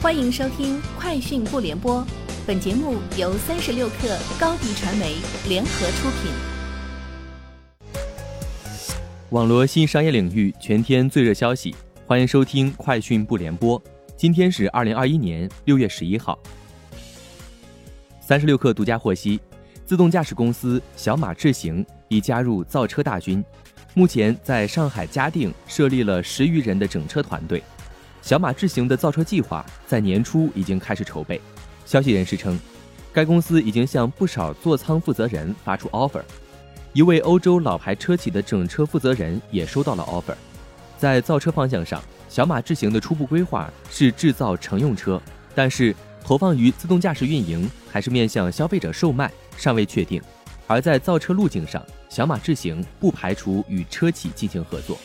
欢迎收听《快讯不联播》，本节目由三十六克高低传媒联合出品。网络新商业领域全天最热消息，欢迎收听《快讯不联播》。今天是二零二一年六月十一号。三十六克独家获悉，自动驾驶公司小马智行已加入造车大军，目前在上海嘉定设立了十余人的整车团队。小马智行的造车计划在年初已经开始筹备。消息人士称，该公司已经向不少座舱负责人发出 offer，一位欧洲老牌车企的整车负责人也收到了 offer。在造车方向上，小马智行的初步规划是制造乘用车，但是投放于自动驾驶运营还是面向消费者售卖尚未确定。而在造车路径上，小马智行不排除与车企进行合作。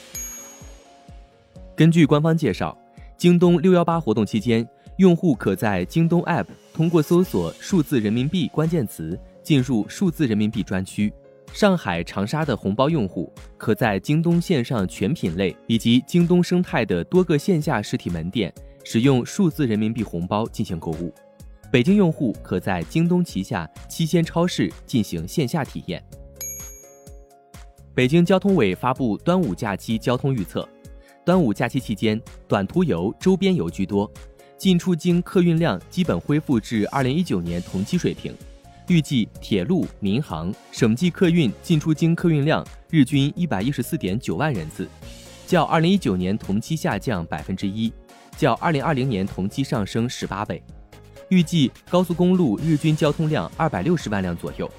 根据官方介绍。京东六幺八活动期间，用户可在京东 App 通过搜索“数字人民币”关键词进入数字人民币专区。上海、长沙的红包用户可在京东线上全品类以及京东生态的多个线下实体门店使用数字人民币红包进行购物。北京用户可在京东旗下七鲜超市进行线下体验。北京交通委发布端午假期交通预测。端午假期期间，短途游、周边游居多，进出京客运量基本恢复至二零一九年同期水平。预计铁路、民航、省际客运进出京客运量日均一百一十四点九万人次，较二零一九年同期下降百分之一，较二零二零年同期上升十八倍。预计高速公路日均交通量二百六十万辆左右，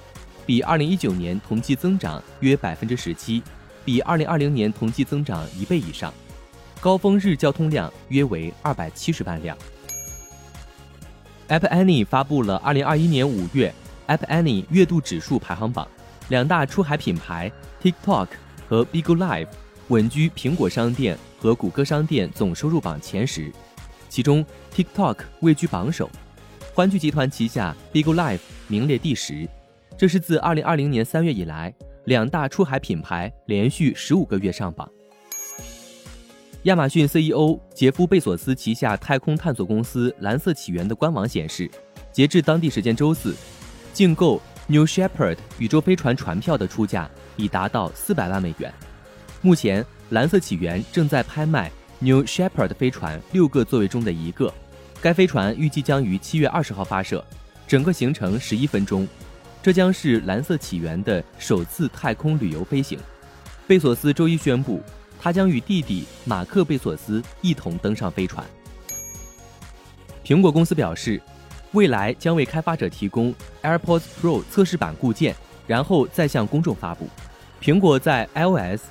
比二零一九年同期增长约百分之十七，比二零二零年同期增长一倍以上。高峰日交通量约为二百七十万辆。App Annie 发布了二零二一年五月 App Annie 月度指数排行榜，两大出海品牌 TikTok 和 Bigo Live 稳居苹果商店和谷歌商店总收入榜前十，其中 TikTok 位居榜首，欢聚集团旗下 Bigo Live 名列第十。这是自二零二零年三月以来，两大出海品牌连续十五个月上榜。亚马逊 CEO 杰夫·贝索斯旗下太空探索公司蓝色起源的官网显示，截至当地时间周四，竞购 New Shepard 宇宙飞船船票的出价已达到四百万美元。目前，蓝色起源正在拍卖 New Shepard 飞船六个座位中的一个。该飞船预计将于七月二十号发射，整个行程十一分钟。这将是蓝色起源的首次太空旅游飞行。贝索斯周一宣布。他将与弟弟马克·贝索斯一同登上飞船。苹果公司表示，未来将为开发者提供 AirPods Pro 测试版固件，然后再向公众发布。苹果在 iOS、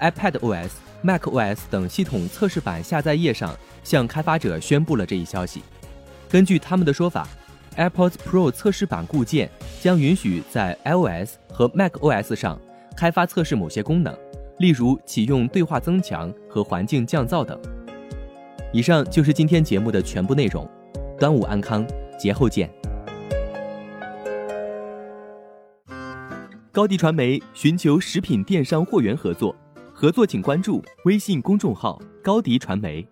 iPadOS、macOS 等系统测试版下载页上向开发者宣布了这一消息。根据他们的说法，AirPods Pro 测试版固件将允许在 iOS 和 macOS 上开发测试某些功能。例如启用对话增强和环境降噪等。以上就是今天节目的全部内容，端午安康，节后见。高迪传媒寻求食品电商货源合作，合作请关注微信公众号高迪传媒。